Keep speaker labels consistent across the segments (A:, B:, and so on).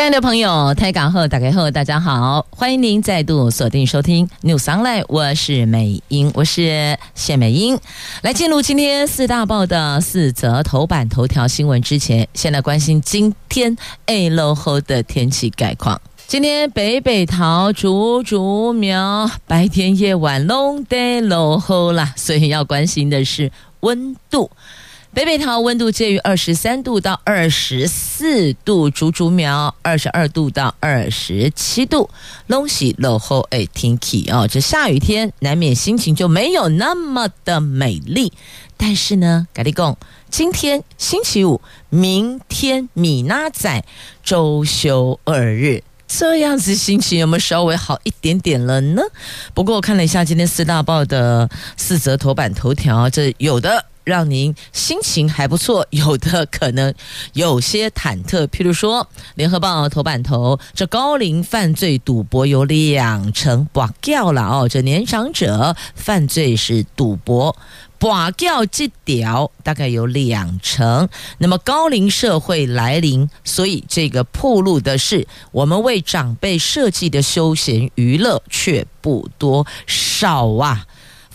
A: 亲爱的朋友，台港后打开后，大家好，欢迎您再度锁定收听 News Online，我是美英，我是谢美英。来进入今天四大报的四则头版头条新闻之前，先来关心今天 A 落后的天气概况。今天北北桃竹竹苗白天夜晚拢得落后啦，所以要关心的是温度。北北桃温度介于二十三度到二十四度，竹竹苗二十二度到二十七度。拢是落后诶，天气哦，这下雨天难免心情就没有那么的美丽。但是呢，咖哩讲，今天星期五，明天米娜仔周休二日，这样子心情有没有稍微好一点点了呢？不过我看了一下今天四大报的四则头版头条，这有的。让您心情还不错，有的可能有些忐忑。譬如说，《联合报》头版头，这高龄犯罪赌博有两成拔掉了哦。这年长者犯罪是赌博，拔掉这屌大概有两成。那么高龄社会来临，所以这个铺路的是我们为长辈设计的休闲娱乐却不多少啊。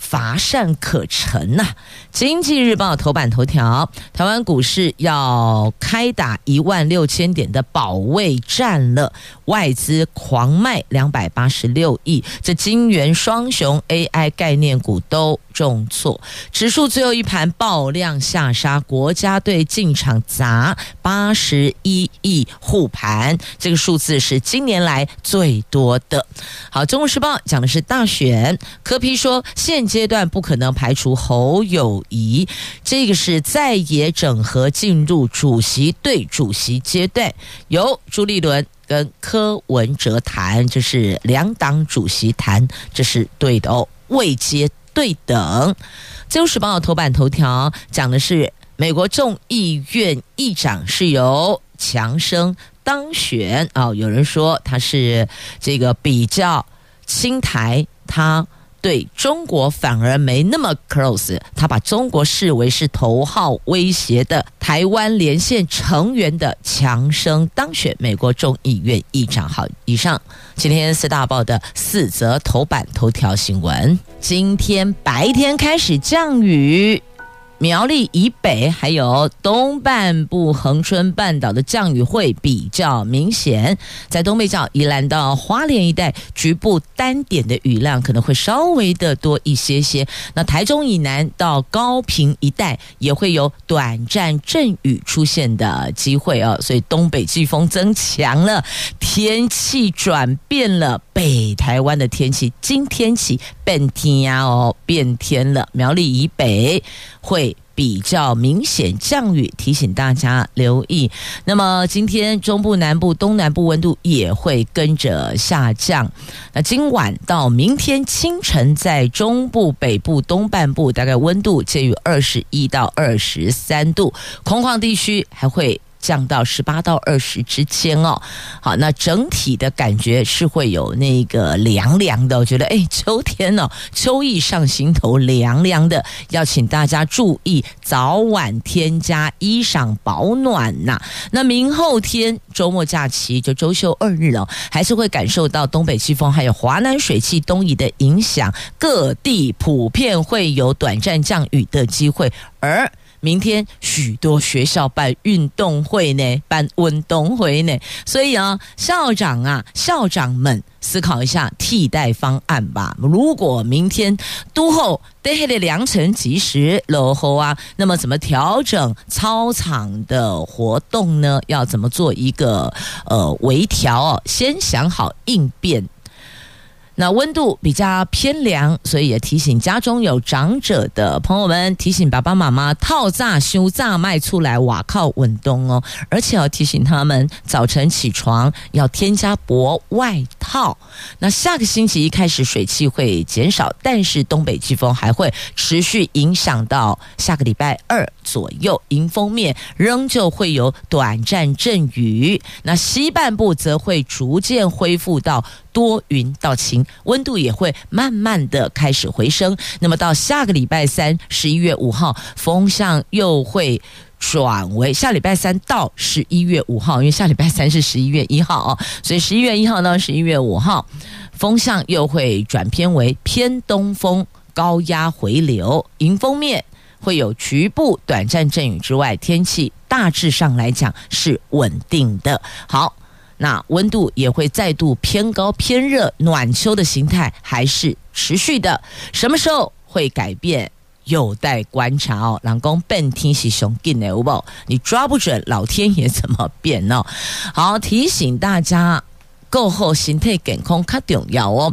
A: 乏善可陈呐、经济日报头版头条：台湾股市要开打一万六千点的保卫战了，外资狂卖两百八十六亿，这金元双雄 AI 概念股都重挫，指数最后一盘爆量下杀，国家队进场砸八十一亿护盘，这个数字是今年来最多的。好，《中国时报》讲的是大选，柯批说现阶段不可能排除侯友谊，这个是在野整合进入主席对主席阶段，由朱立伦跟柯文哲谈，这是两党主席谈，这是对的哦，位阶对等。《自由时报》头版头条讲的是美国众议院议长是由强生当选啊、哦，有人说他是这个比较青台，他。对中国反而没那么 close，他把中国视为是头号威胁的台湾连线成员的强生当选美国众议院议长。好，以上今天四大报的四则头版头条新闻。今天白天开始降雨。苗栗以北还有东半部恒春半岛的降雨会比较明显，在东北角宜兰到花莲一带，局部单点的雨量可能会稍微的多一些些。那台中以南到高屏一带也会有短暂阵雨出现的机会哦，所以东北季风增强了，天气转变了，北台湾的天气今天起变天呀哦，变天了，苗栗以北会。比较明显降雨，提醒大家留意。那么今天中部、南部、东南部温度也会跟着下降。那今晚到明天清晨，在中部、北部、东半部，大概温度介于二十一到二十三度，空旷地区还会。降到十八到二十之间哦，好，那整体的感觉是会有那个凉凉的。我觉得，哎，秋天哦，秋意上心头，凉凉的，要请大家注意早晚添加衣裳保暖呐。那明后天周末假期就周休二日了，还是会感受到东北季风还有华南水汽东移的影响，各地普遍会有短暂降雨的机会，而。明天许多学校办运动会呢，办运动会呢，所以啊，校长啊，校长们思考一下替代方案吧。如果明天都后得黑的良辰吉时落后啊，那么怎么调整操场的活动呢？要怎么做一个呃微调哦？先想好应变。那温度比较偏凉，所以也提醒家中有长者的朋友们，提醒爸爸妈妈套炸修炸卖出来瓦靠稳冬哦，而且要提醒他们早晨起床要添加薄外套。那下个星期一开始水汽会减少，但是东北季风还会持续影响到下个礼拜二左右，迎风面仍旧会有短暂阵雨。那西半部则会逐渐恢复到。多云到晴，温度也会慢慢的开始回升。那么到下个礼拜三，十一月五号，风向又会转为下礼拜三到十一月五号，因为下礼拜三是十一月一号哦，所以十一月一号到十一月五号，风向又会转偏为偏东风，高压回流，迎风面会有局部短暂阵雨之外，天气大致上来讲是稳定的。好。那温度也会再度偏高偏热，暖秋的形态还是持续的。什么时候会改变，有待观察哦。老公笨天是熊进的，不，你抓不准老天爷怎么变哦？好，提醒大家。够后形态健康卡重要哦。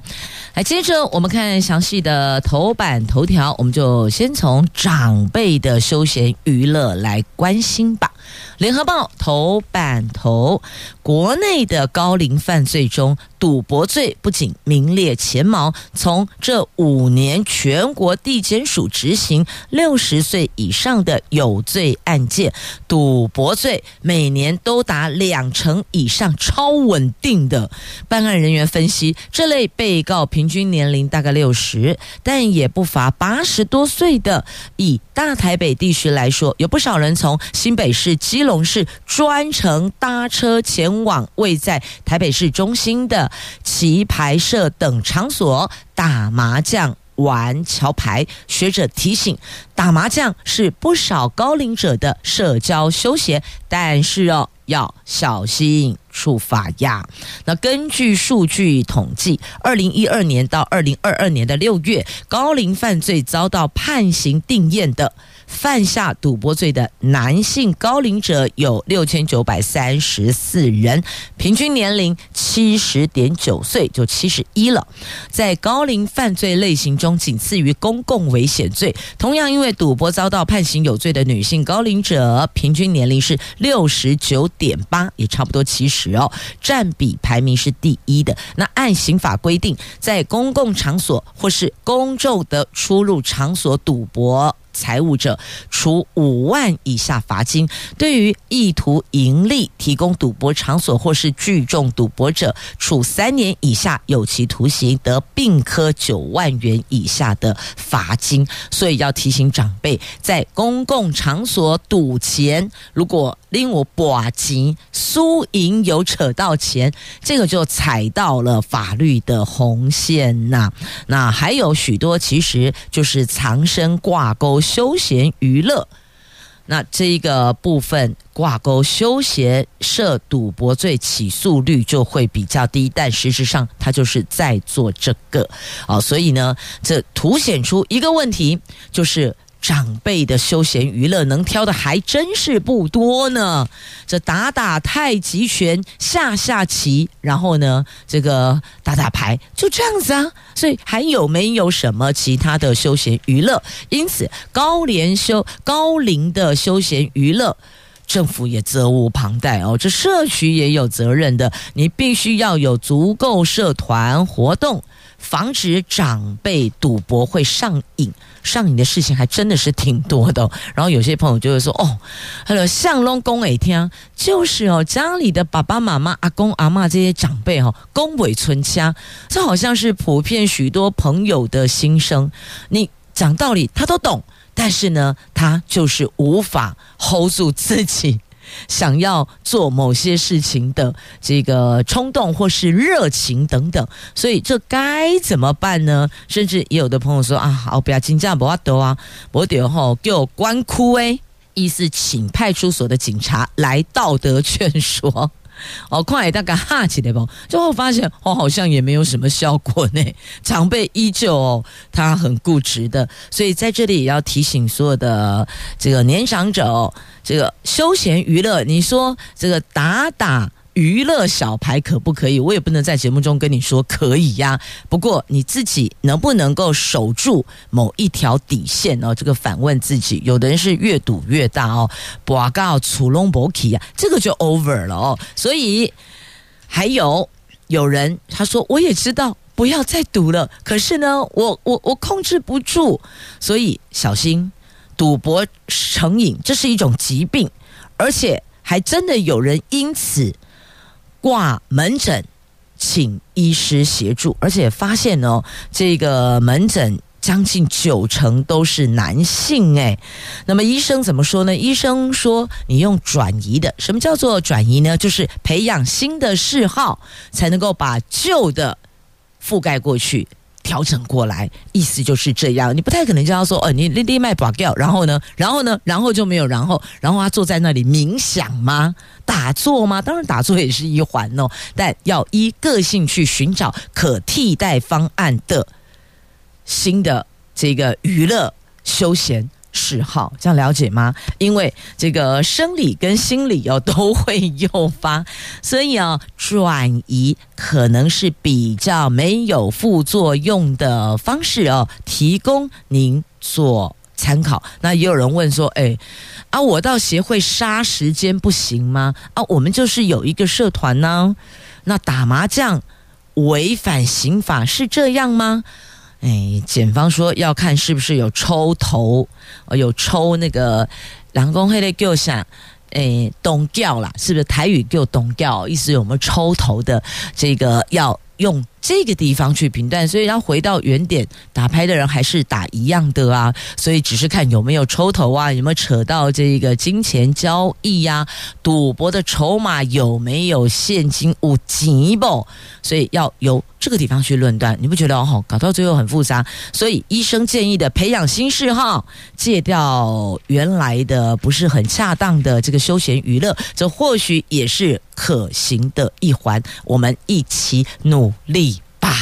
A: 来，接着我们看详细的头版头条，我们就先从长辈的休闲娱乐来关心吧。联合报头版头，国内的高龄犯罪中，赌博罪不仅名列前茅，从这五年全国地检署执行六十岁以上的有罪案件，赌博罪每年都达两成以上，超稳定的。办案人员分析，这类被告平均年龄大概六十，但也不乏八十多岁的。以大台北地区来说，有不少人从新北市、基隆市专程搭车前往位在台北市中心的。棋牌社等场所打麻将、玩桥牌，学者提醒：打麻将是不少高龄者的社交休闲，但是哦，要小心处罚呀。那根据数据统计，二零一二年到二零二二年的六月，高龄犯罪遭到判刑定验的。犯下赌博罪的男性高龄者有六千九百三十四人，平均年龄七十点九岁，就七十一了。在高龄犯罪类型中，仅次于公共危险罪。同样因为赌博遭到判刑有罪的女性高龄者，平均年龄是六十九点八，也差不多七十哦，占比排名是第一的。那按刑法规定，在公共场所或是公众的出入场所赌博。财物者处五万以下罚金；对于意图盈利提供赌博场所或是聚众赌博者，处三年以下有期徒刑，得并科九万元以下的罚金。所以要提醒长辈，在公共场所赌钱，如果令我把钱输赢有扯到钱，这个就踩到了法律的红线呐。那还有许多，其实就是藏身挂钩。休闲娱乐，那这一个部分挂钩休闲涉赌博罪起诉率就会比较低，但事实上他就是在做这个哦，所以呢，这凸显出一个问题，就是。长辈的休闲娱乐能挑的还真是不多呢。这打打太极拳，下下棋，然后呢，这个打打牌，就这样子啊。所以还有没有什么其他的休闲娱乐？因此，高龄休高龄的休闲娱乐，政府也责无旁贷哦。这社区也有责任的，你必须要有足够社团活动。防止长辈赌博会上瘾，上瘾的事情还真的是挺多的。然后有些朋友就会说：“哦，还有像龙公诶听，就是哦，家里的爸爸妈妈、阿公阿嬷这些长辈哦，公尾存家，这好像是普遍许多朋友的心声。你讲道理他都懂，但是呢，他就是无法 hold 住自己。”想要做某些事情的这个冲动或是热情等等，所以这该怎么办呢？甚至也有的朋友说啊，好，不要紧张，不要抖啊，我得吼给我关哭诶，意思请派出所的警察来道德劝说。哦，快大概哈起来吧？最后发现哦，好像也没有什么效果呢。长辈依旧哦，他很固执的，所以在这里也要提醒所有的这个年长者哦。这个休闲娱乐，你说这个打打娱乐小牌可不可以？我也不能在节目中跟你说可以呀。不过你自己能不能够守住某一条底线哦？这个反问自己。有的人是越赌越大哦，不告楚龙博奇啊，这个就 over 了哦。所以还有有人他说我也知道。不要再赌了。可是呢，我我我控制不住，所以小心赌博成瘾，这是一种疾病，而且还真的有人因此挂门诊，请医师协助，而且发现哦，这个门诊将近九成都是男性哎。那么医生怎么说呢？医生说，你用转移的，什么叫做转移呢？就是培养新的嗜好，才能够把旧的。覆盖过去，调整过来，意思就是这样。你不太可能叫他说：“哦，你立立脉拔掉，然后呢，然后呢，然后就没有然后，然后他坐在那里冥想吗？打坐吗？当然，打坐也是一环哦。但要依个性去寻找可替代方案的新的这个娱乐休闲。”嗜好，这样了解吗？因为这个生理跟心理哦都会诱发，所以啊转移可能是比较没有副作用的方式哦，提供您做参考。那也有人问说，哎啊，我到协会杀时间不行吗？啊，我们就是有一个社团呢，那打麻将违反刑法是这样吗？哎，检方说要看是不是有抽头，有抽那个人工黑的叫啥？哎，东调啦，是不是台语叫懂掉？意思有没有抽头的这个要用。这个地方去评断，所以要回到原点，打牌的人还是打一样的啊，所以只是看有没有抽头啊，有没有扯到这个金钱交易呀、啊，赌博的筹码有没有现金五几不？所以要由这个地方去论断，你不觉得哦？搞到最后很复杂，所以医生建议的培养新嗜好，戒掉原来的不是很恰当的这个休闲娱乐，这或许也是可行的一环，我们一起努力。吧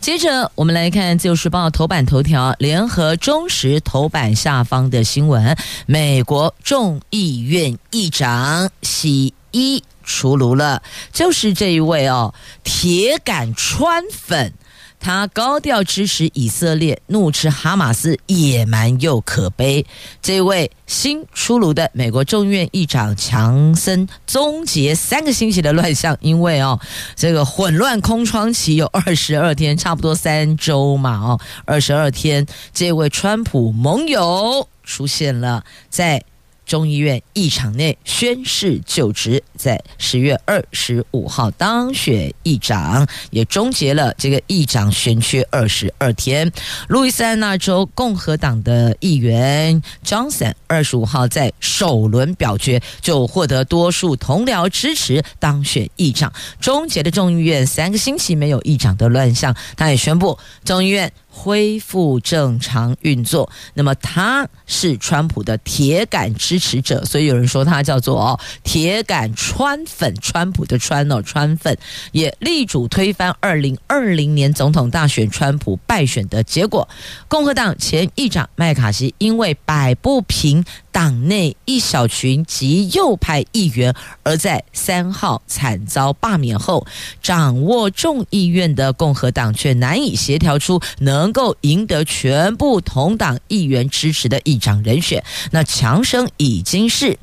A: 接着，我们来看《自由时报》头版头条，联合中时头版下方的新闻：美国众议院议长喜一出炉了，就是这一位哦，铁杆川粉。他高调支持以色列，怒斥哈马斯野蛮又可悲。这位新出炉的美国众院议长强森终结三个星期的乱象，因为哦，这个混乱空窗期有 二十二天，差不多三周嘛哦，二十二天，这位川普盟友出现了在。众议院议场内宣誓就职，在十月二十五号当选议长，也终结了这个议长悬缺二十二天。路易斯安那州共和党的议员 Johnson 二十五号在首轮表决就获得多数同僚支持当选议长，终结了众议院三个星期没有议长的乱象。他也宣布众议院。恢复正常运作。那么他是川普的铁杆支持者，所以有人说他叫做哦铁杆川粉，川普的川哦川粉，也力主推翻二零二零年总统大选川普败选的结果。共和党前议长麦卡锡因为摆不平党内一小群极右派议员，而在三号惨遭罢免后，掌握众议院的共和党却难以协调出能。够赢得全部同党议员支持的议长人选，那强生已经是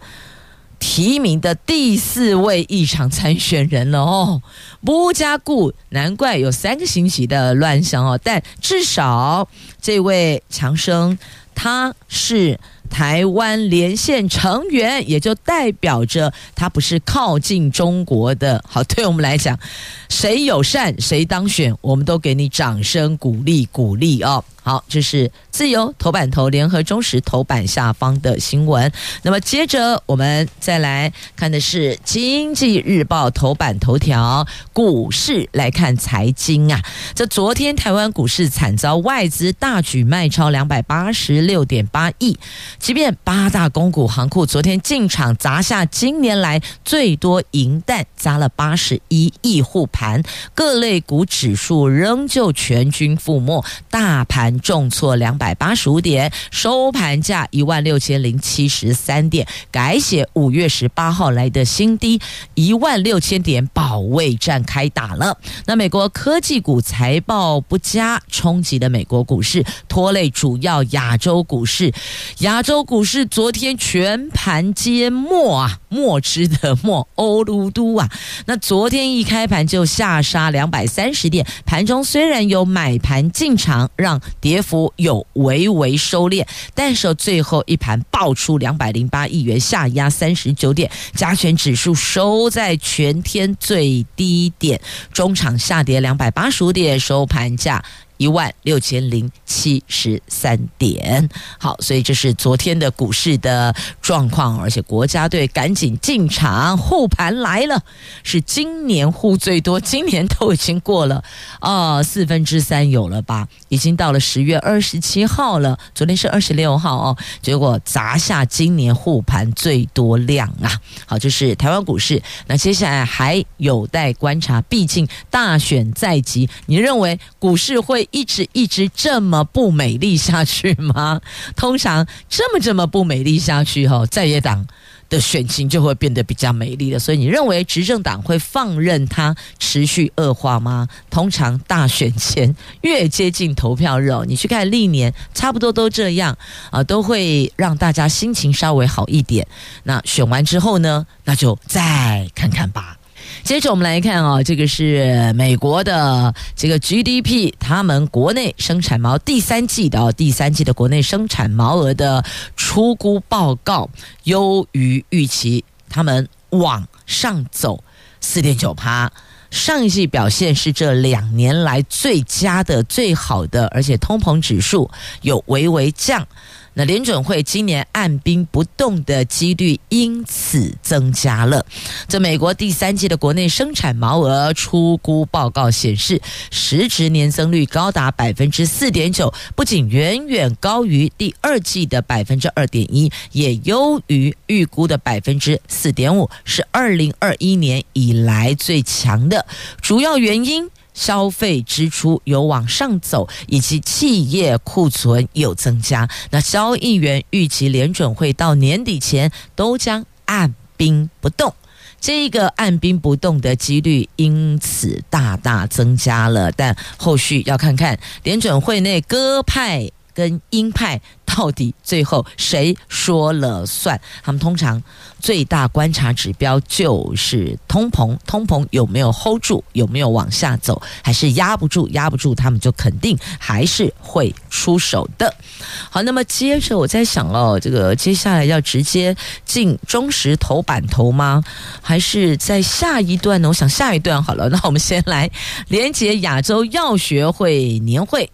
A: 提名的第四位议长参选人了哦。不加固，难怪有三个星期的乱象哦。但至少这位强生他是台湾连线成员，也就代表着他不是靠近中国的。好，对我们来讲。谁友善谁当选，我们都给你掌声鼓励鼓励哦。好，这是自由头版头，联合中时头版下方的新闻。那么接着我们再来看的是经济日报头版头条，股市来看财经啊。这昨天台湾股市惨遭外资大举卖超两百八十六点八亿，即便八大公股行库昨天进场砸下今年来最多银弹，砸了八十一亿护盘，各类股指数仍旧全军覆没，大盘重挫两百八十五点，收盘价一万六千零七十三点，改写五月十八号来的新低一万六千点，保卫战开打了。那美国科技股财报不佳，冲击的美国股市，拖累主要亚洲股市。亚洲股市昨天全盘皆墨啊，墨汁的墨，欧噜都啊。那昨天一开盘就下杀两百三十点，盘中虽然有买盘进场，让跌幅有微微收敛，但是最后一盘爆出两百零八亿元下压三十九点，加权指数收在全天最低点，中场下跌两百八十五点，收盘价。一万六千零七十三点，好，所以这是昨天的股市的状况，而且国家队赶紧进场护盘来了，是今年护最多，今年都已经过了、哦，四分之三有了吧？已经到了十月二十七号了，昨天是二十六号哦，结果砸下今年护盘最多量啊！好，这是台湾股市，那接下来还有待观察，毕竟大选在即，你认为股市会？一直一直这么不美丽下去吗？通常这么这么不美丽下去，哈，在野党的选情就会变得比较美丽了。所以你认为执政党会放任它持续恶化吗？通常大选前越接近投票日哦，你去看历年，差不多都这样啊，都会让大家心情稍微好一点。那选完之后呢，那就再看看吧。接着我们来看啊，这个是美国的这个 GDP，他们国内生产毛第三季的第三季的国内生产毛额的出估报告优于预期，他们往上走四点九趴，上一季表现是这两年来最佳的、最好的，而且通膨指数有微微降。那联准会今年按兵不动的几率因此增加了。这美国第三季的国内生产毛额出估报告显示，实质年增率高达百分之四点九，不仅远远高于第二季的百分之二点一，也优于预估的百分之四点五，是二零二一年以来最强的。主要原因。消费支出有往上走，以及企业库存有增加。那交易员预期联准会到年底前都将按兵不动，这个按兵不动的几率因此大大增加了。但后续要看看联准会内各派跟鹰派到底最后谁说了算？他们通常最大观察指标就是通膨，通膨有没有 hold 住，有没有往下走，还是压不住？压不住，他们就肯定还是会出手的。好，那么接着我在想哦，这个接下来要直接进中石头版头吗？还是在下一段呢？我想下一段好了。那我们先来连接亚洲药学会年会。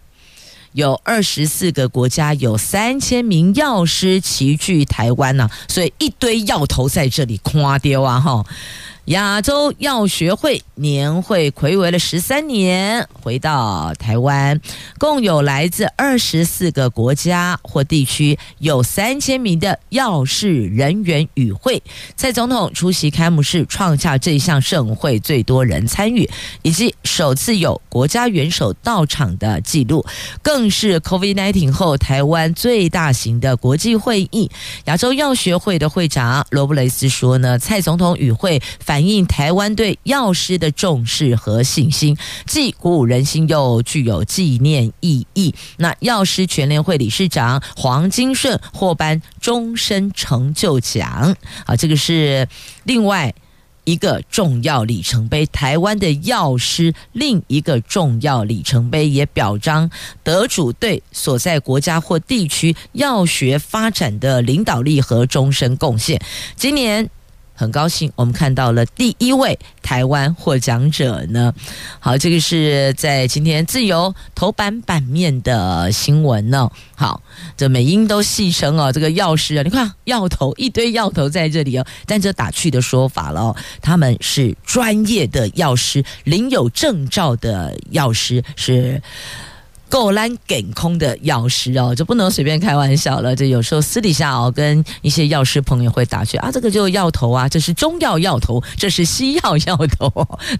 A: 有二十四个国家，有三千名药师齐聚台湾呢、所以一堆药头在这里夸丢啊哈。亚洲药学会年会睽违了十三年，回到台湾，共有来自二十四个国家或地区，有三千名的药事人员与会。蔡总统出席开幕式，创下这项盛会最多人参与，以及首次有国家元首到场的记录，更是 COVID-19 后台湾最大型的国际会议。亚洲药学会的会长罗布雷斯说呢，蔡总统与会反。反映台湾对药师的重视和信心，既鼓舞人心，又具有纪念意义。那药师全联会理事长黄金顺获颁终身成就奖，啊，这个是另外一个重要里程碑。台湾的药师另一个重要里程碑，也表彰得主对所在国家或地区药学发展的领导力和终身贡献。今年。很高兴，我们看到了第一位台湾获奖者呢。好，这个是在今天自由头版版面的新闻呢。好，这美英都戏称哦，这个药师啊，你看药头一堆药头在这里哦，但这打趣的说法了，他们是专业的药师，领有证照的药师是。够烂梗空的药师哦，就不能随便开玩笑了。这有时候私底下哦，跟一些药师朋友会打趣啊，这个就药头啊，这是中药药头，这是西药药头。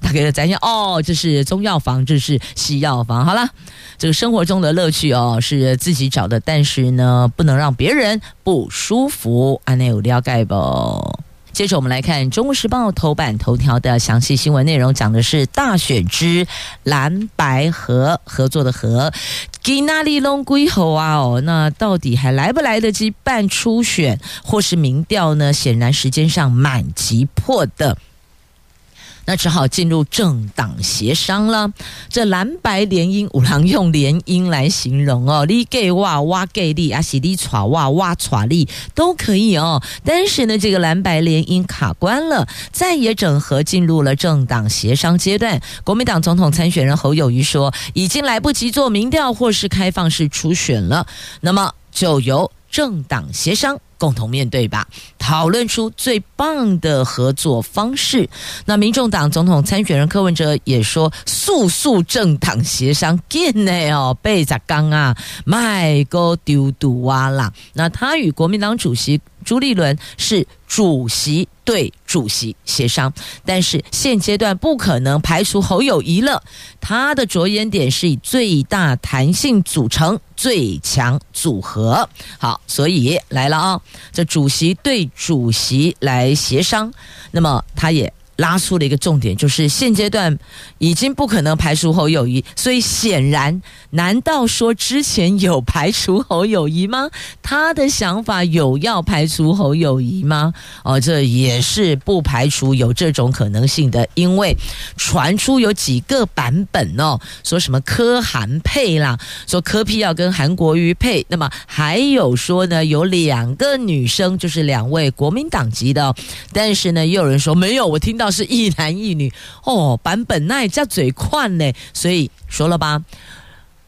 A: 大概咱讲哦，这是中药房，这是西药房。好了，这个生活中的乐趣哦，是自己找的，但是呢，不能让别人不舒服。安内有了解不？接着我们来看《中国时报》头版头条的详细新闻内容，讲的是大选之蓝白合合作的合，给哪里弄归侯啊？哦，那到底还来不来得及办初选或是民调呢？显然时间上蛮急迫的。那只好进入政党协商了。这蓝白联姻，五郎用联姻来形容哦，你给哇哇给力啊，喜力耍哇哇耍力都可以哦。但是呢，这个蓝白联姻卡关了，再也整合进入了政党协商阶段。国民党总统参选人侯友谊说，已经来不及做民调或是开放式初选了，那么就由政党协商。共同面对吧，讨论出最棒的合作方式。那民众党总统参选人柯文哲也说，速速政党协商，紧呢哦，被砸缸啊，卖哥丢丢啊啦。那他与国民党主席。朱立伦是主席对主席协商，但是现阶段不可能排除侯友谊了。他的着眼点是以最大弹性组成最强组合。好，所以来了啊，这主席对主席来协商，那么他也。拉出了一个重点，就是现阶段已经不可能排除侯友谊，所以显然，难道说之前有排除侯友谊吗？他的想法有要排除侯友谊吗？哦，这也是不排除有这种可能性的，因为传出有几个版本哦，说什么柯韩配啦，说柯 P 要跟韩国瑜配，那么还有说呢，有两个女生，就是两位国民党籍的，但是呢，也有人说没有，我听到。是一男一女哦，版本那也叫嘴快呢，所以说了吧，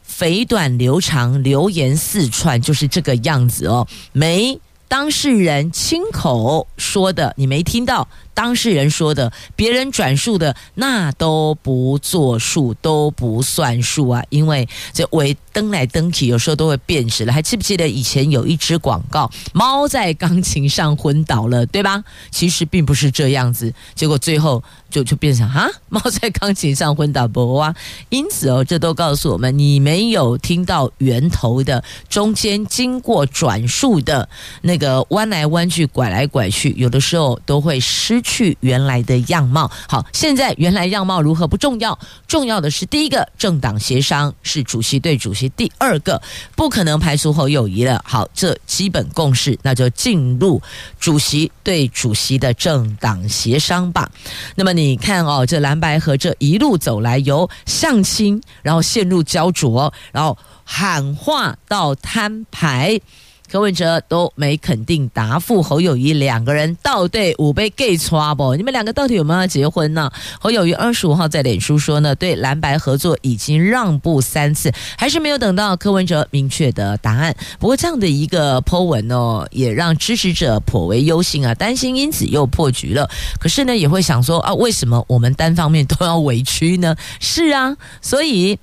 A: 肥短流长，流言四串，就是这个样子哦。没当事人亲口说的，你没听到。当事人说的，别人转述的，那都不作数，都不算数啊！因为这尾登来登去，有时候都会变质了。还记不记得以前有一支广告，猫在钢琴上昏倒了，对吧？其实并不是这样子，结果最后就就变成啊，猫在钢琴上昏倒不啊？因此哦，这都告诉我们，你没有听到源头的，中间经过转述的那个弯来弯去、拐来拐去，有的时候都会失。去原来的样貌。好，现在原来样貌如何不重要，重要的是第一个政党协商是主席对主席，第二个不可能排除侯友谊了。好，这基本共识，那就进入主席对主席的政党协商吧。那么你看哦，这蓝白河这一路走来，由相亲，然后陷入焦灼，然后喊话到摊牌。柯文哲都没肯定答复侯友宜两个人到底五杯 gay 抓不？你们两个到底有没有要结婚呢？侯友宜二十五号在脸书说呢，对蓝白合作已经让步三次，还是没有等到柯文哲明确的答案。不过这样的一个 po 文哦，也让支持者颇为忧心啊，担心因此又破局了。可是呢，也会想说啊，为什么我们单方面都要委屈呢？是啊，所以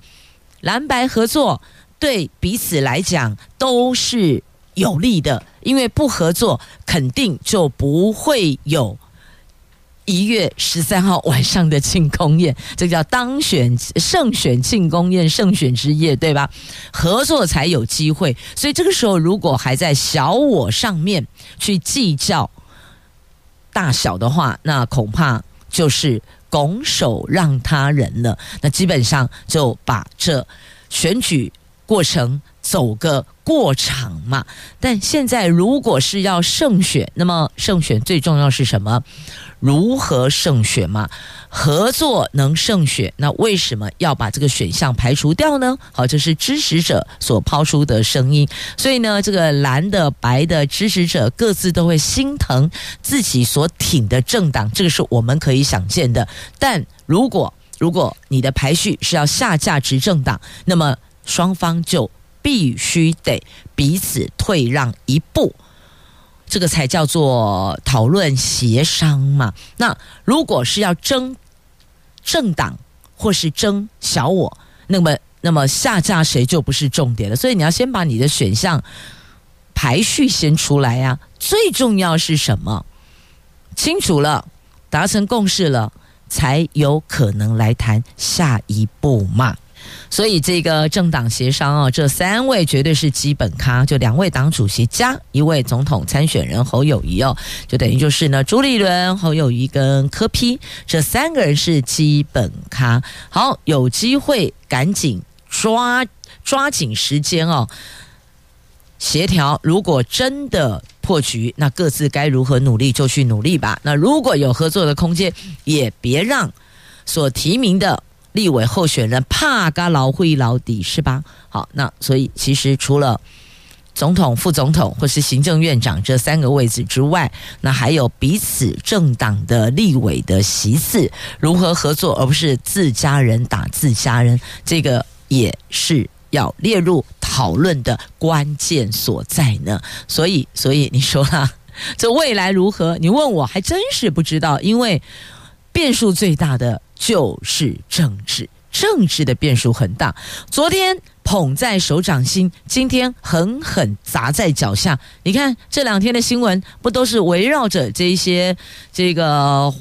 A: 蓝白合作对彼此来讲都是。有利的，因为不合作，肯定就不会有一月十三号晚上的庆功宴，这叫当选胜选庆功宴，胜选之夜，对吧？合作才有机会，所以这个时候如果还在小我上面去计较大小的话，那恐怕就是拱手让他人了。那基本上就把这选举过程走个过场嘛，但现在如果是要胜选，那么胜选最重要是什么？如何胜选嘛？合作能胜选，那为什么要把这个选项排除掉呢？好，这是支持者所抛出的声音。所以呢，这个蓝的、白的支持者各自都会心疼自己所挺的政党，这个是我们可以想见的。但如果如果你的排序是要下架执政党，那么双方就。必须得彼此退让一步，这个才叫做讨论协商嘛。那如果是要争政党或是争小我，那么那么下架谁就不是重点了。所以你要先把你的选项排序先出来呀、最重要是什么？清楚了，达成共识了，才有可能来谈下一步嘛。所以这个政党协商啊，这三位绝对是基本咖，就两位党主席加一位总统参选人侯友谊哦，就等于就是呢，朱立伦、侯友谊跟柯 P 这三个人是基本咖。好，有机会赶紧抓抓紧时间哦，协调。如果真的破局，那各自该如何努力就去努力吧。那如果有合作的空间，也别让所提名的。立委候选人怕嘎劳会劳底是吧？好，那所以其实除了总统、副总统或是行政院长这三个位置之外，那还有彼此政党的立委的席次如何合作，而不是自家人打自家人，这个也是要列入讨论的关键所在呢。所以，所以你说啦，这未来如何？你问我还真是不知道，因为变数最大的。就是政治，政治的变数很大。昨天捧在手掌心，今天狠狠砸在脚下。你看这两天的新闻，不都是围绕着这一些这个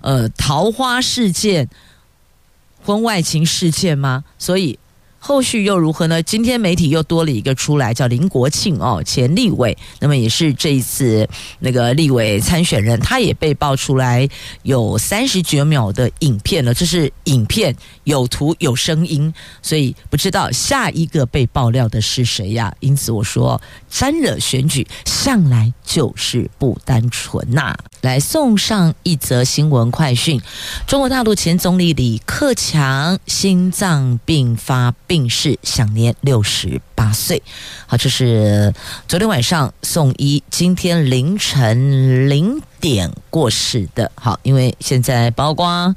A: 呃桃花事件、婚外情事件吗？所以。后续又如何呢？今天媒体又多了一个出来，叫林国庆哦，前立委，那么也是这一次那个立委参选人，他也被爆出来有三十九秒的影片了，这是影片有图有声音，所以不知道下一个被爆料的是谁呀？因此我说，沾惹选举向来就是不单纯呐。来送上一则新闻快讯：中国大陆前总理李克强心脏病发病逝，享年六十八岁。好，这是昨天晚上送医，今天凌晨零点过世的。好，因为现在包括。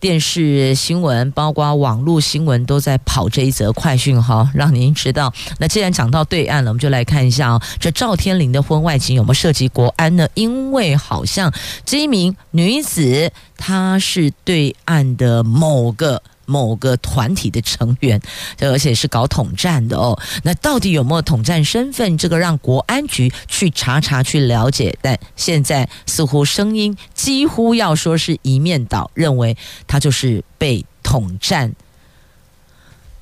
A: 电视新闻，包括网络新闻，都在跑这一则快讯哈，让您知道。那既然讲到对岸了，我们就来看一下哦，这赵天林的婚外情有没有涉及国安呢？因为好像这一名女子，她是对岸的某个。某个团体的成员，而且是搞统战的哦。那到底有没有统战身份？这个让国安局去查查去了解。但现在似乎声音几乎要说是一面倒，认为他就是被统战。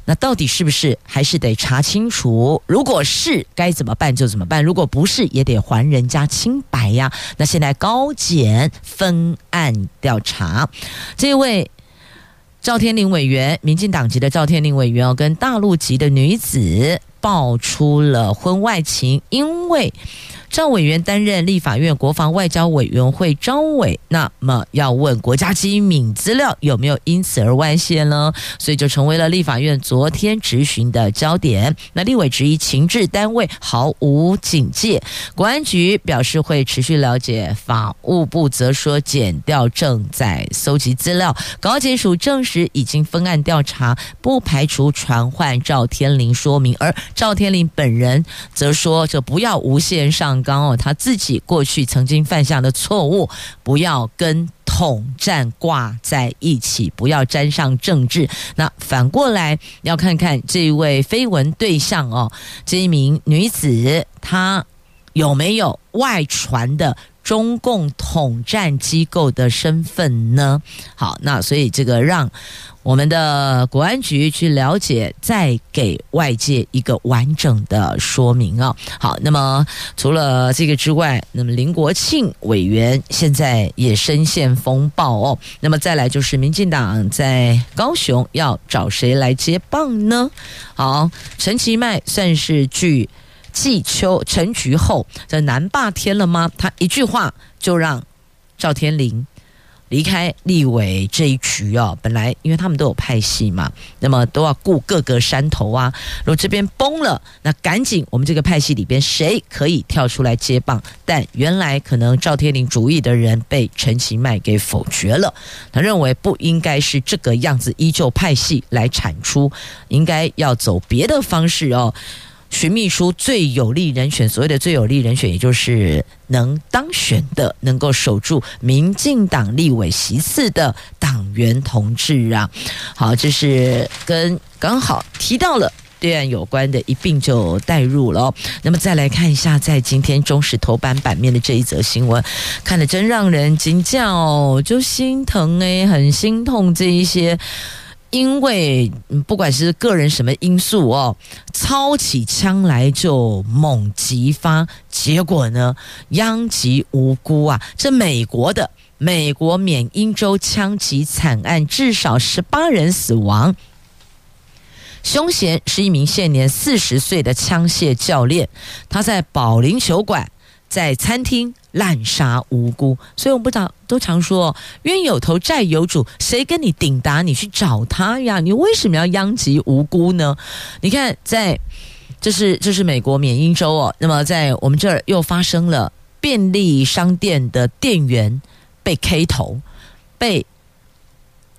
A: 那到底是不是？还是得查清楚。如果是，该怎么办就怎么办；如果不是，也得还人家清白呀。那现在高检分案调查，这位。赵天林委员，民进党籍的赵天林委员哦，跟大陆籍的女子爆出了婚外情，因为。赵委员担任立法院国防外交委员会张委，那么要问国家机密资料有没有因此而外泄呢？所以就成为了立法院昨天质询的焦点。那立委质疑情治单位毫无警戒，国安局表示会持续了解，法务部则说检调正在搜集资料，高检署证实已经分案调查，不排除传唤赵天麟说明，而赵天麟本人则说就不要无限上。刚哦，他自己过去曾经犯下的错误，不要跟统战挂在一起，不要沾上政治。那反过来要看看这位绯闻对象哦，这一名女子她有没有外传的中共统战机构的身份呢？好，那所以这个让。我们的国安局去了解，再给外界一个完整的说明啊。好，那么除了这个之外，那么林国庆委员现在也深陷风暴哦。那么再来就是民进党在高雄要找谁来接棒呢？好，陈其迈算是据季秋陈菊后这南霸天了吗？他一句话就让赵天麟。离开立委这一局哦，本来因为他们都有派系嘛，那么都要顾各个山头啊。如果这边崩了，那赶紧我们这个派系里边谁可以跳出来接棒？但原来可能赵天麟主意的人被陈其迈给否决了，他认为不应该是这个样子，依旧派系来产出，应该要走别的方式哦。徐秘书最有利人选，所谓的最有利人选，也就是能当选的、能够守住民进党立委席次的党员同志啊。好，这是跟刚好提到了。对岸有关的一并就带入了。那么再来看一下，在今天中时头版版面的这一则新闻，看得真让人惊叫哦，就心疼诶，很心痛这一些，因为不管是个人什么因素哦，操起枪来就猛击发，结果呢，殃及无辜啊！这美国的美国缅因州枪击惨案，至少十八人死亡。凶嫌是一名现年四十岁的枪械教练，他在保龄球馆、在餐厅滥杀无辜。所以我们不常都常说，冤有头债有主，谁跟你顶打，你去找他呀？你为什么要殃及无辜呢？你看，在这是这是美国缅因州哦，那么在我们这儿又发生了便利商店的店员被 K 头，被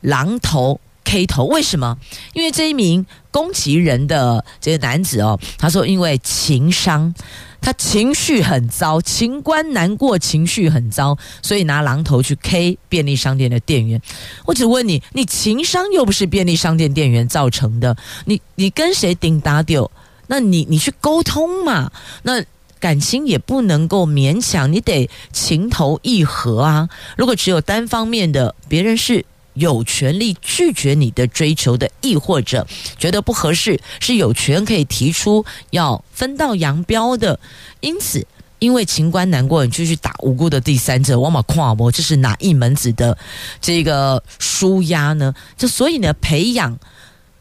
A: 榔头。K 头为什么？因为这一名攻击人的这个男子哦，他说因为情伤，他情绪很糟，情关难过，情绪很糟，所以拿榔头去 K 便利商店的店员。我只问你，你情商又不是便利商店店员造成的，你你跟谁顶打丢？那你你去沟通嘛？那感情也不能够勉强，你得情投意合啊。如果只有单方面的，别人是。有权利拒绝你的追求的，亦或者觉得不合适，是有权可以提出要分道扬镳的。因此，因为情关难过，你就去打无辜的第三者，我马跨博，这是哪一门子的这个输压呢？就所以呢，培养。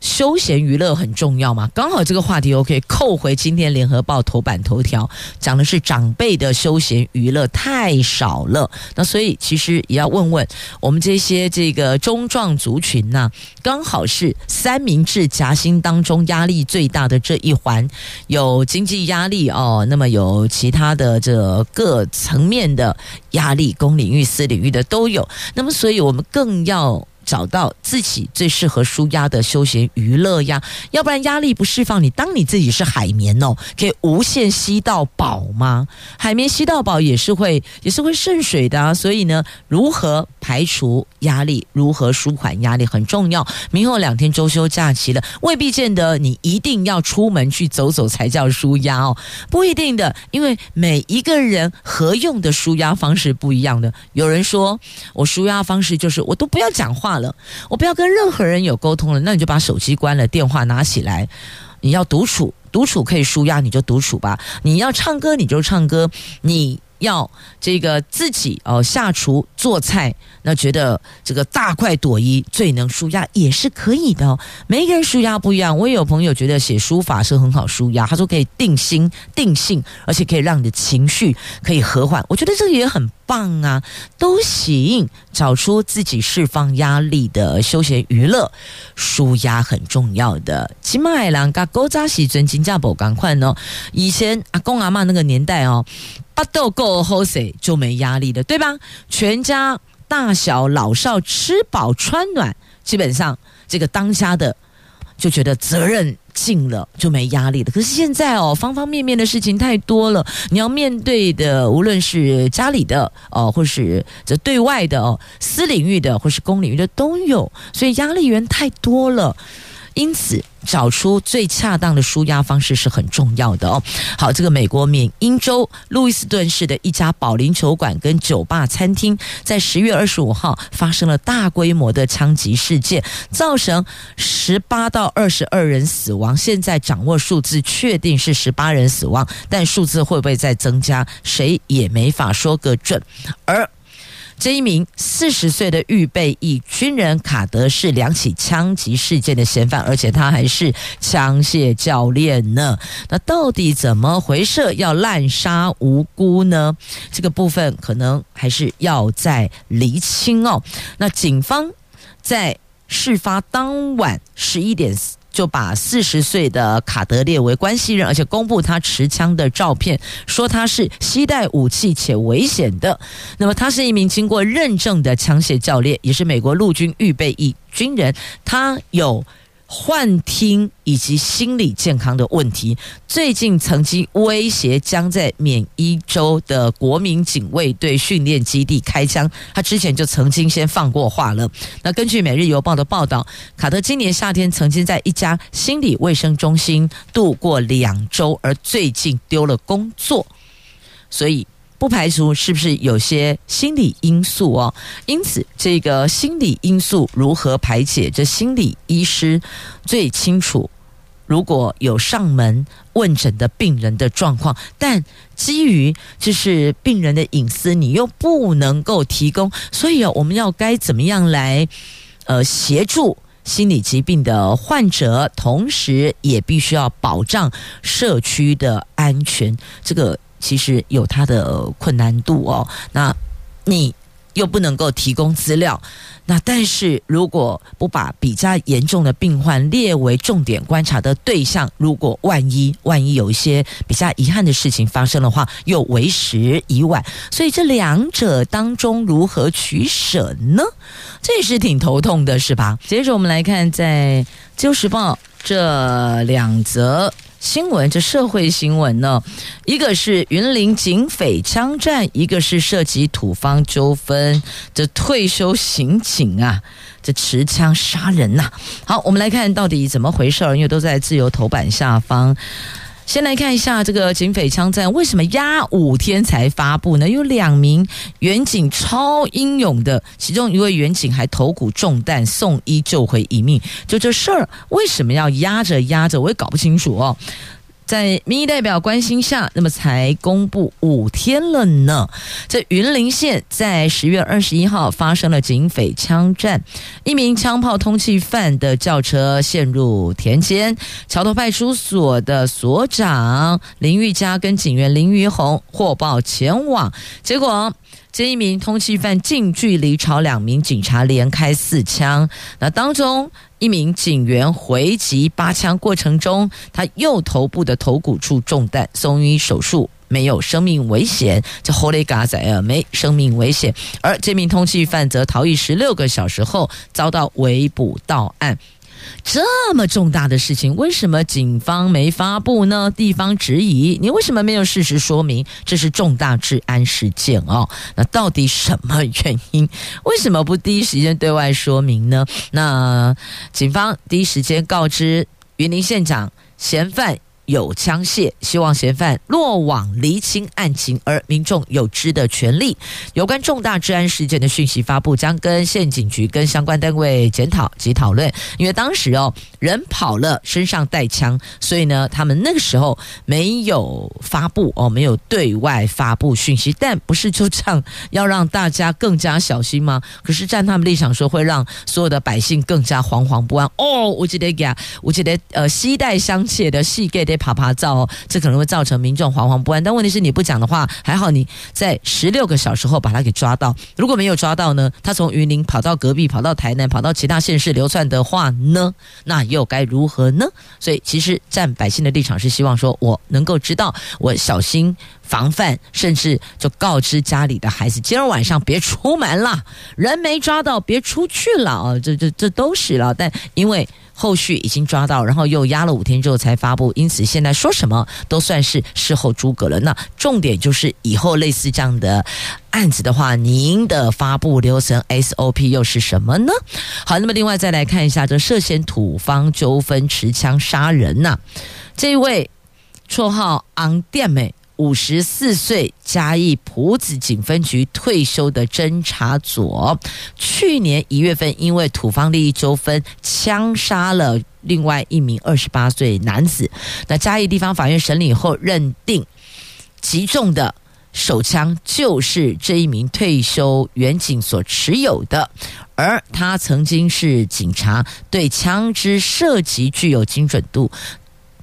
A: 休闲娱乐很重要嘛？刚好这个话题 OK，扣回今天联合报头版头条，讲的是长辈的休闲娱乐太少了。那所以其实也要问问我们这些这个中壮族群呐、刚好是三明治夹心当中压力最大的这一环，有经济压力哦，那么有其他的这各层面的压力，公领域、私领域的都有。那么所以我们更要。找到自己最适合舒压的休闲娱乐呀，要不然压力不释放，你当你自己是海绵哦，可以无限吸到饱吗？海绵吸到饱也是会也是会渗水的啊，所以呢，如何排除压力，如何舒缓压力很重要。明后两天周休假期了，未必见得你一定要出门去走走才叫舒压哦，不一定的，因为每一个人合用的舒压方式不一样的。有人说我舒压方式就是我都不要讲话。了，我不要跟任何人有沟通了，那你就把手机关了，电话拿起来。你要独处，独处可以舒压，你就独处吧。你要唱歌，你就唱歌。你要这个自己哦下厨做菜，那觉得这个大快朵颐最能舒压也是可以的哦。每一个人舒压不一样，我也有朋友觉得写书法是很好舒压，他说可以定心定性，而且可以让你的情绪可以和缓。我觉得这个也很。棒啊，都行，找出自己释放压力的休闲娱乐，舒压很重要的。起码两个勾扎喜尊金价宝赶快呢。以前阿公阿嬷那个年代哦，巴豆够喝水就没压力的，对吧？全家大小老少吃饱穿暖，基本上这个当家的就觉得责任。近了就没压力了。可是现在哦，方方面面的事情太多了，你要面对的，无论是家里的哦，或是这对外的哦，私领域的或是公领域的都有，所以压力源太多了。因此，找出最恰当的舒压方式是很重要的哦。好，这个美国缅因州路易斯顿市的一家保龄球馆跟酒吧餐厅，在十月二十五号发生了大规模的枪击事件，造成十八到二十二人死亡。现在掌握数字，确定是十八人死亡，但数字会不会再增加，谁也没法说个准。而这一名四十岁的预备役军人卡德是两起枪击事件的嫌犯，而且他还是枪械教练呢。那到底怎么回事？要滥杀无辜呢？这个部分可能还是要再厘清哦。那警方在事发当晚十一点。就把四十岁的卡德列为关系人，而且公布他持枪的照片，说他是携带武器且危险的。那么他是一名经过认证的枪械教练，也是美国陆军预备役军人。他有幻听以及心理健康的问题，最近曾经威胁将在缅因州的国民警卫队训练基地开枪。他之前就曾经先放过话了。那根据《每日邮报》的报道，卡特今年夏天曾经在一家心理卫生中心度过两周，而最近丢了工作，所以。不排除是不是有些心理因素哦，因此这个心理因素如何排解，这心理医师最清楚。如果有上门问诊的病人的状况，但基于这是病人的隐私，你又不能够提供，所以我们要该怎么样来呃协助心理疾病的患者，同时也必须要保障社区的安全，这个。其实有它的困难度哦，那你又不能够提供资料，那但是如果不把比较严重的病患列为重点观察的对象，如果万一万一有一些比较遗憾的事情发生的话，又为时已晚。所以这两者当中如何取舍呢？这也是挺头痛的，是吧？接着我们来看在《自由时报》这两则。新闻，这社会新闻呢，一个是云林警匪枪战，一个是涉及土方纠纷。这退休刑警啊，这持枪杀人呐、好，我们来看到底怎么回事儿，因为都在自由头版下方。先来看一下这个警匪枪战，为什么压五天才发布呢？有两名远警超英勇的，其中一位远警还头骨中弹送医救回一命。就这事儿，为什么要压着压着？我也搞不清楚哦。在民意代表关心下，那么才公布五天了呢。在云林县，在十月二十一号发生了警匪枪战，一名枪炮通缉犯的轿车陷入田间，桥头派出所的所长林玉嘉跟警员林玉红获报前往，结果这一名通缉犯近距离朝两名警察连开四枪，那当中。一名警员回击八枪过程中，他右头部的头骨处中弹，送医手术，没有生命危险。这后来嘎仔啊，没生命危险。而这名通缉犯则逃逸十六个小时后，遭到围捕到案。这么重大的事情，为什么警方没发布呢？地方质疑，你为什么没有事实说明？这是重大治安事件哦。那到底什么原因？为什么不第一时间对外说明呢？那警方第一时间告知云林县长，嫌犯。有枪械，希望嫌犯落网厘清案情，而民众有知的权利。有关重大治安事件的讯息发布，将跟县警局跟相关单位检讨及讨论。因为当时哦，人跑了，身上带枪，所以呢，他们那个时候没有发布哦，没有对外发布讯息。但不是就这样要让大家更加小心吗？可是站他们立场说，会让所有的百姓更加惶惶不安。哦，我记得呀，我记得呃，携带枪械的细给的。啪啪照哦，这可能会造成民众惶惶不安。但问题是你不讲的话，还好你在十六个小时后把他给抓到。如果没有抓到呢？他从云林跑到隔壁，跑到台南，跑到其他县市流窜的话呢？那又该如何呢？所以其实站百姓的立场是希望说，我能够知道，我小心防范，甚至就告知家里的孩子，今儿晚上别出门了，人没抓到别出去了啊！这这这都是了，但因为。后续已经抓到，然后又压了五天之后才发布，因此现在说什么都算是事后诸葛了。那重点就是以后类似这样的案子的话，您的发布流程 SOP 又是什么呢？好，那么另外再来看一下这涉嫌土方纠纷持枪杀人呐、这一位绰号昂店美。五十四岁，嘉义埔子警分局退休的侦查组，去年一月份因为土方利益纠纷，枪杀了另外一名二十八岁男子。那嘉义地方法院审理后认定，击中的手枪就是这一名退休员警所持有的，而他曾经是警察，对枪支射击具有精准度，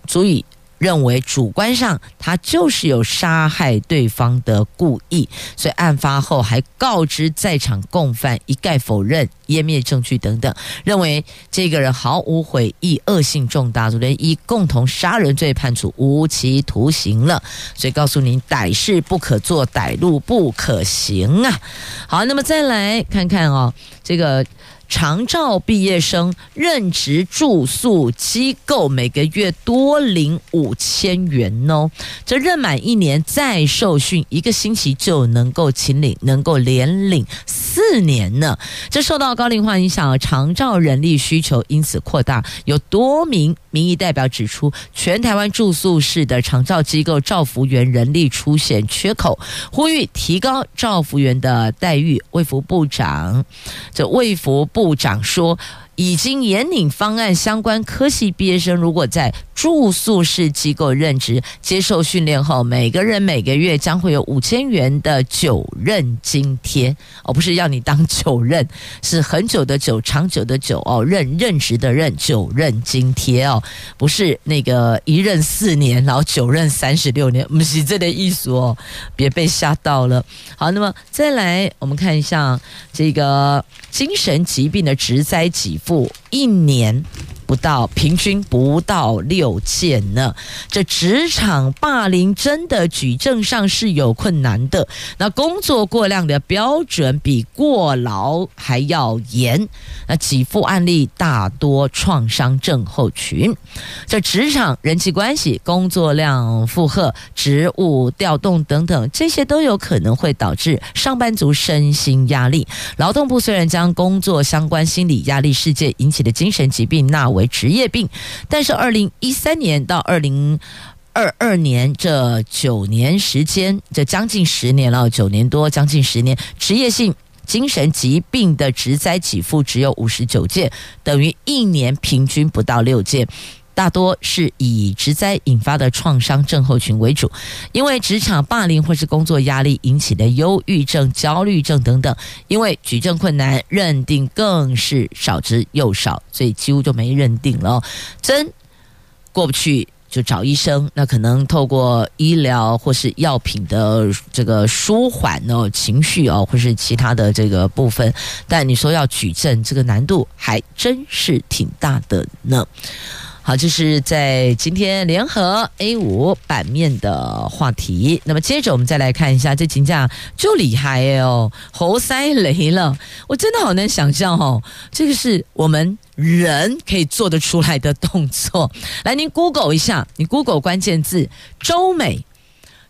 A: 足以。认为主观上他就是有杀害对方的故意，所以案发后还告知在场共犯一概否认湮灭证据等等，认为这个人毫无悔意，恶性重大，昨天以共同杀人罪判处无期徒刑了。所以告诉您，歹事不可做，歹路不可行啊。好，那么再来看看哦，这个。常照毕业生任职住宿机构，每个月多领五千元哦。这任满一年再受训一个星期就能够请领，能够连领四年呢。这受到高龄化影响，常照人力需求因此扩大。有多名民意代表指出，全台湾住宿式的长照机构照服员人力出现缺口，呼吁提高照服员的待遇。卫福部长，这卫福部。部长说，已经研领方案，相关科系毕业生如果在住宿式机构任职，接受训练后，每个人每个月将会有五千元的九任津贴。哦，不是要你当九任，是很久的久，长久的久哦，任任职的任，九任津贴哦，不是那个一任四年，然后九任三十六年，不是这个意思哦，别被吓到了。好，那么再来，我们看一下这个精神疾病的职灾给付。一年不到，平均不到六件呢。这职场霸凌真的举证上是有困难的。那工作过量的标准比过劳还要严。那给付案例大多创伤症候群。这职场人际关系、工作量负荷、职务调动等等，这些都有可能会导致上班族身心压力。劳动部虽然将工作相关心理压力事件引起的精神疾病纳为为职业病，但是二零一三年到二零二二年这九年时间，这将近十年了，九年多，将近十年，职业性精神疾病的职灾给付只有五十九件，等于一年平均不到六件。大多是以职灾引发的创伤症候群为主，因为职场霸凌或是工作压力引起的忧郁症、焦虑症等等，因为举证困难，认定更是少之又少，所以几乎就没认定了。真过不去就找医生，那可能透过医疗或是药品的这个舒缓哦情绪哦，或是其他的这个部分，但你说要举证，这个难度还真是挺大的呢。好，这是在今天联合 A 五版面的话题。那么接着我们再来看一下，这金价就厉害哦，猴塞雷了。我真的好难想象哦，这个是我们人可以做得出来的动作。来，您 Google 一下，你 Google 关键字“周美”。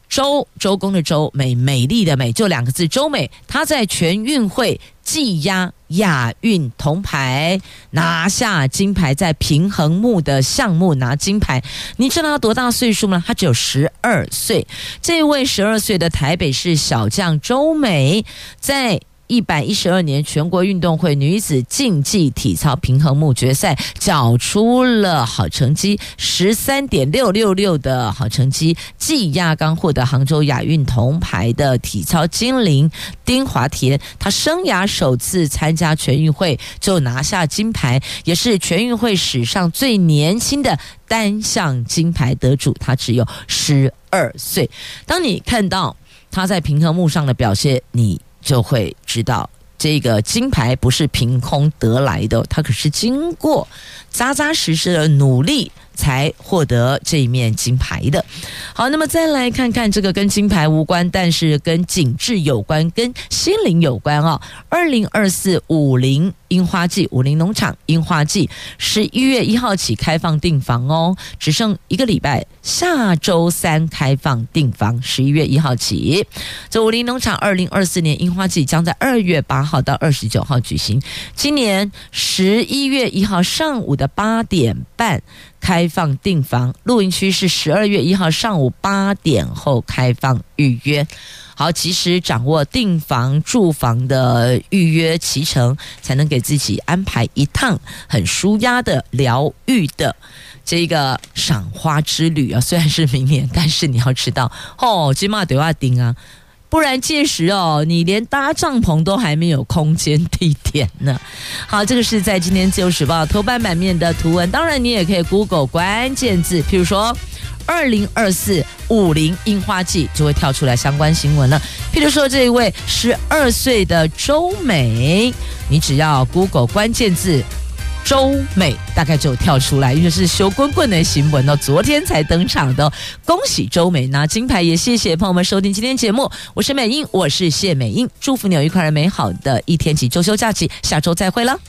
A: 周周公的周美美丽的美，就两个字。周美她在全运会技压亚运铜牌，拿下金牌，在平衡木的项目拿金牌。你知道她多大岁数吗？她只有十二岁。这位十二岁的台北市小将周美，在。一百一十二年全国运动会女子竞技体操平衡木决赛，缴出了好成绩，十三点六六六的好成绩。技压刚获得杭州亚运铜牌的体操精灵丁华田，她生涯首次参加全运会就拿下金牌，也是全运会史上最年轻的单项金牌得主。她只有十二岁。当你看到她在平衡木上的表现，你。就会知道，这个金牌不是凭空得来的，它可是经过扎扎实实的努力。才获得这一面金牌的。好，那么再来看看这个跟金牌无关，但是跟景致有关，跟心灵有关哦。二零二四武陵樱花季，武陵农场樱花季，十一月一号起开放订房哦，只剩一个礼拜，下周三开放订房，十一月一号起。这武陵农场二零二四年樱花季将在二月八号到二十九号举行，今年十一月一号上午的八点半。开放订房，露营区是十二月一号上午八点后开放预约。好，及时掌握订房住房的预约期程，才能给自己安排一趟很舒压的疗愈的这个赏花之旅啊！虽然是明年，但是你要知道哦，金马对外订啊。不然届时哦，你连搭帐篷都还没有空间地点呢。好，这个是在今天《自由时报》头版版面的图文，当然你也可以 Google 关键字，譬如说。二零二四武陵樱花季就会跳出来相关新闻了。譬如说，这一位十二岁的周美，你只要 Google 关键字“周美”，大概就跳出来，因为是修滚滚的新闻哦，昨天才登场的。恭喜周美拿金牌，也谢谢朋友们收听今天节目。我是美英，我是谢美英，祝福你有一块美好的一天及中秋假期，下周再会了。